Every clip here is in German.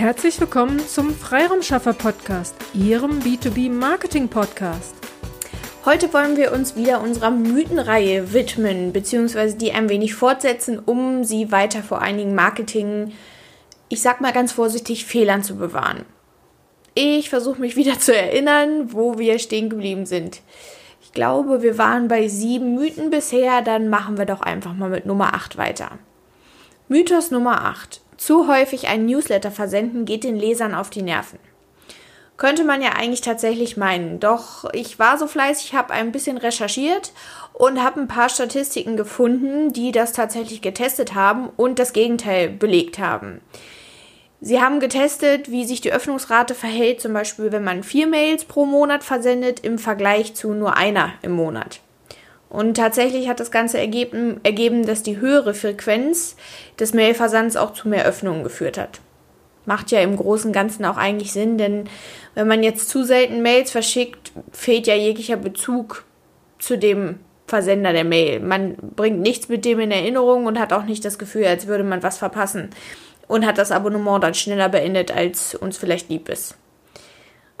Herzlich willkommen zum Freiraumschaffer Podcast, Ihrem B2B Marketing Podcast. Heute wollen wir uns wieder unserer Mythenreihe widmen, beziehungsweise die ein wenig fortsetzen, um sie weiter vor einigen Marketing, ich sag mal ganz vorsichtig, Fehlern zu bewahren. Ich versuche mich wieder zu erinnern, wo wir stehen geblieben sind. Ich glaube, wir waren bei sieben Mythen bisher, dann machen wir doch einfach mal mit Nummer 8 weiter. Mythos Nummer 8. Zu häufig ein Newsletter versenden geht den Lesern auf die Nerven. Könnte man ja eigentlich tatsächlich meinen. Doch ich war so fleißig, habe ein bisschen recherchiert und habe ein paar Statistiken gefunden, die das tatsächlich getestet haben und das Gegenteil belegt haben. Sie haben getestet, wie sich die Öffnungsrate verhält, zum Beispiel wenn man vier Mails pro Monat versendet im Vergleich zu nur einer im Monat. Und tatsächlich hat das Ganze ergeben, ergeben, dass die höhere Frequenz des Mailversands auch zu mehr Öffnungen geführt hat. Macht ja im Großen und Ganzen auch eigentlich Sinn, denn wenn man jetzt zu selten Mails verschickt, fehlt ja jeglicher Bezug zu dem Versender der Mail. Man bringt nichts mit dem in Erinnerung und hat auch nicht das Gefühl, als würde man was verpassen und hat das Abonnement dann schneller beendet, als uns vielleicht lieb ist.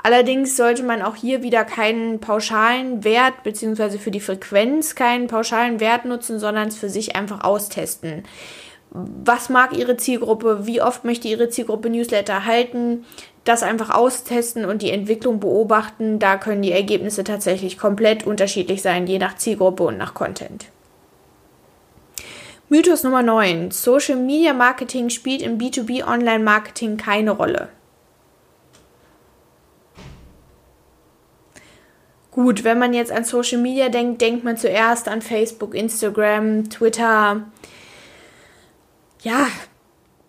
Allerdings sollte man auch hier wieder keinen pauschalen Wert beziehungsweise für die Frequenz keinen pauschalen Wert nutzen, sondern es für sich einfach austesten. Was mag Ihre Zielgruppe? Wie oft möchte Ihre Zielgruppe Newsletter erhalten? Das einfach austesten und die Entwicklung beobachten. Da können die Ergebnisse tatsächlich komplett unterschiedlich sein, je nach Zielgruppe und nach Content. Mythos Nummer 9. Social Media Marketing spielt im B2B Online Marketing keine Rolle. Gut, wenn man jetzt an Social Media denkt, denkt man zuerst an Facebook, Instagram, Twitter. Ja,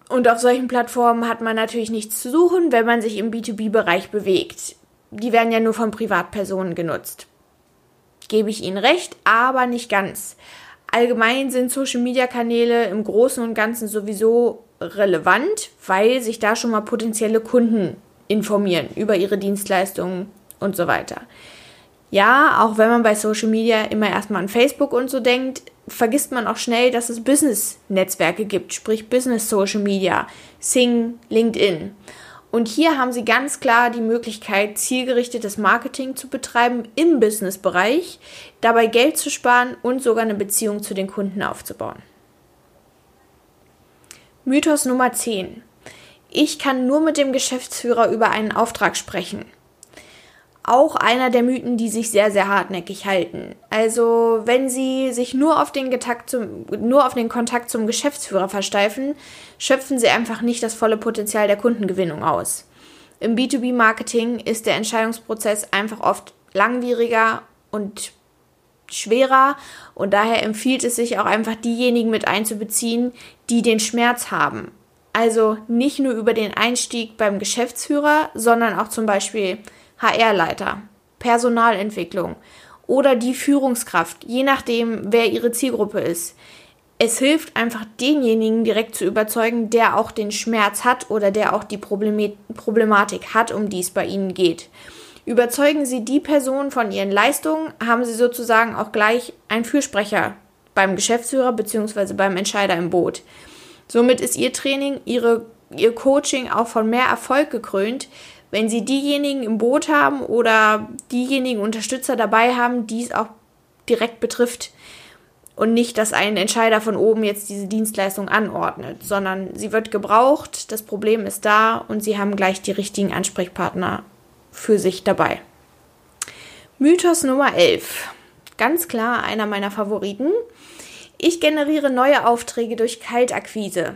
und auf solchen Plattformen hat man natürlich nichts zu suchen, wenn man sich im B2B-Bereich bewegt. Die werden ja nur von Privatpersonen genutzt. Gebe ich Ihnen recht, aber nicht ganz. Allgemein sind Social-Media-Kanäle im Großen und Ganzen sowieso relevant, weil sich da schon mal potenzielle Kunden informieren über ihre Dienstleistungen und so weiter ja, auch wenn man bei Social Media immer erstmal an Facebook und so denkt, vergisst man auch schnell, dass es Business-Netzwerke gibt, sprich Business Social Media, Sing, LinkedIn. Und hier haben Sie ganz klar die Möglichkeit, zielgerichtetes Marketing zu betreiben im Business-Bereich, dabei Geld zu sparen und sogar eine Beziehung zu den Kunden aufzubauen. Mythos Nummer 10. Ich kann nur mit dem Geschäftsführer über einen Auftrag sprechen auch einer der Mythen, die sich sehr, sehr hartnäckig halten. Also, wenn Sie sich nur auf den, zum, nur auf den Kontakt zum Geschäftsführer versteifen, schöpfen Sie einfach nicht das volle Potenzial der Kundengewinnung aus. Im B2B-Marketing ist der Entscheidungsprozess einfach oft langwieriger und schwerer und daher empfiehlt es sich auch einfach diejenigen mit einzubeziehen, die den Schmerz haben. Also nicht nur über den Einstieg beim Geschäftsführer, sondern auch zum Beispiel HR-Leiter, Personalentwicklung oder die Führungskraft, je nachdem, wer ihre Zielgruppe ist. Es hilft einfach denjenigen direkt zu überzeugen, der auch den Schmerz hat oder der auch die Problematik hat, um die es bei ihnen geht. Überzeugen Sie die Person von ihren Leistungen, haben Sie sozusagen auch gleich einen Fürsprecher beim Geschäftsführer bzw. beim Entscheider im Boot. Somit ist Ihr Training, Ihre, Ihr Coaching auch von mehr Erfolg gekrönt, wenn Sie diejenigen im Boot haben oder diejenigen Unterstützer dabei haben, die es auch direkt betrifft und nicht, dass ein Entscheider von oben jetzt diese Dienstleistung anordnet, sondern sie wird gebraucht, das Problem ist da und Sie haben gleich die richtigen Ansprechpartner für sich dabei. Mythos Nummer 11. Ganz klar einer meiner Favoriten. Ich generiere neue Aufträge durch Kaltakquise.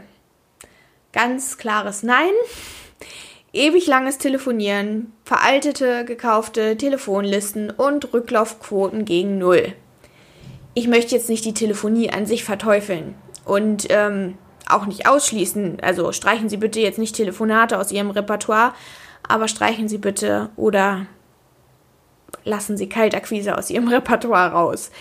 Ganz klares Nein ewig langes Telefonieren, veraltete, gekaufte Telefonlisten und Rücklaufquoten gegen Null. Ich möchte jetzt nicht die Telefonie an sich verteufeln und ähm, auch nicht ausschließen. Also streichen Sie bitte jetzt nicht Telefonate aus Ihrem Repertoire, aber streichen Sie bitte oder lassen Sie Kaltakquise aus Ihrem Repertoire raus.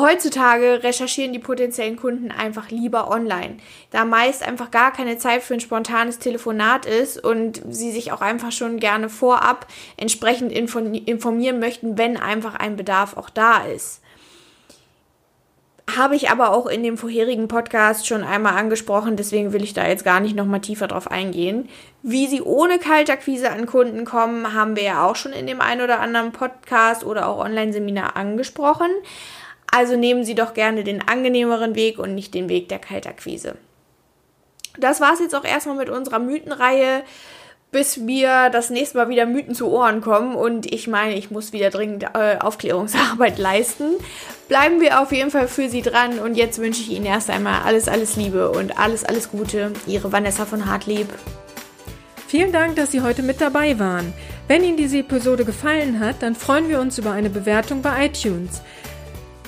Heutzutage recherchieren die potenziellen Kunden einfach lieber online, da meist einfach gar keine Zeit für ein spontanes Telefonat ist und sie sich auch einfach schon gerne vorab entsprechend informieren möchten, wenn einfach ein Bedarf auch da ist. Habe ich aber auch in dem vorherigen Podcast schon einmal angesprochen, deswegen will ich da jetzt gar nicht nochmal tiefer drauf eingehen. Wie sie ohne Kaltakquise an Kunden kommen, haben wir ja auch schon in dem einen oder anderen Podcast oder auch Online-Seminar angesprochen. Also nehmen Sie doch gerne den angenehmeren Weg und nicht den Weg der Kaltakquise. Das war es jetzt auch erstmal mit unserer Mythenreihe bis mir das nächste Mal wieder Mythen zu Ohren kommen und ich meine, ich muss wieder dringend äh, Aufklärungsarbeit leisten. Bleiben wir auf jeden Fall für Sie dran und jetzt wünsche ich Ihnen erst einmal alles, alles Liebe und alles, alles Gute. Ihre Vanessa von Hartlieb. Vielen Dank, dass Sie heute mit dabei waren. Wenn Ihnen diese Episode gefallen hat, dann freuen wir uns über eine Bewertung bei iTunes.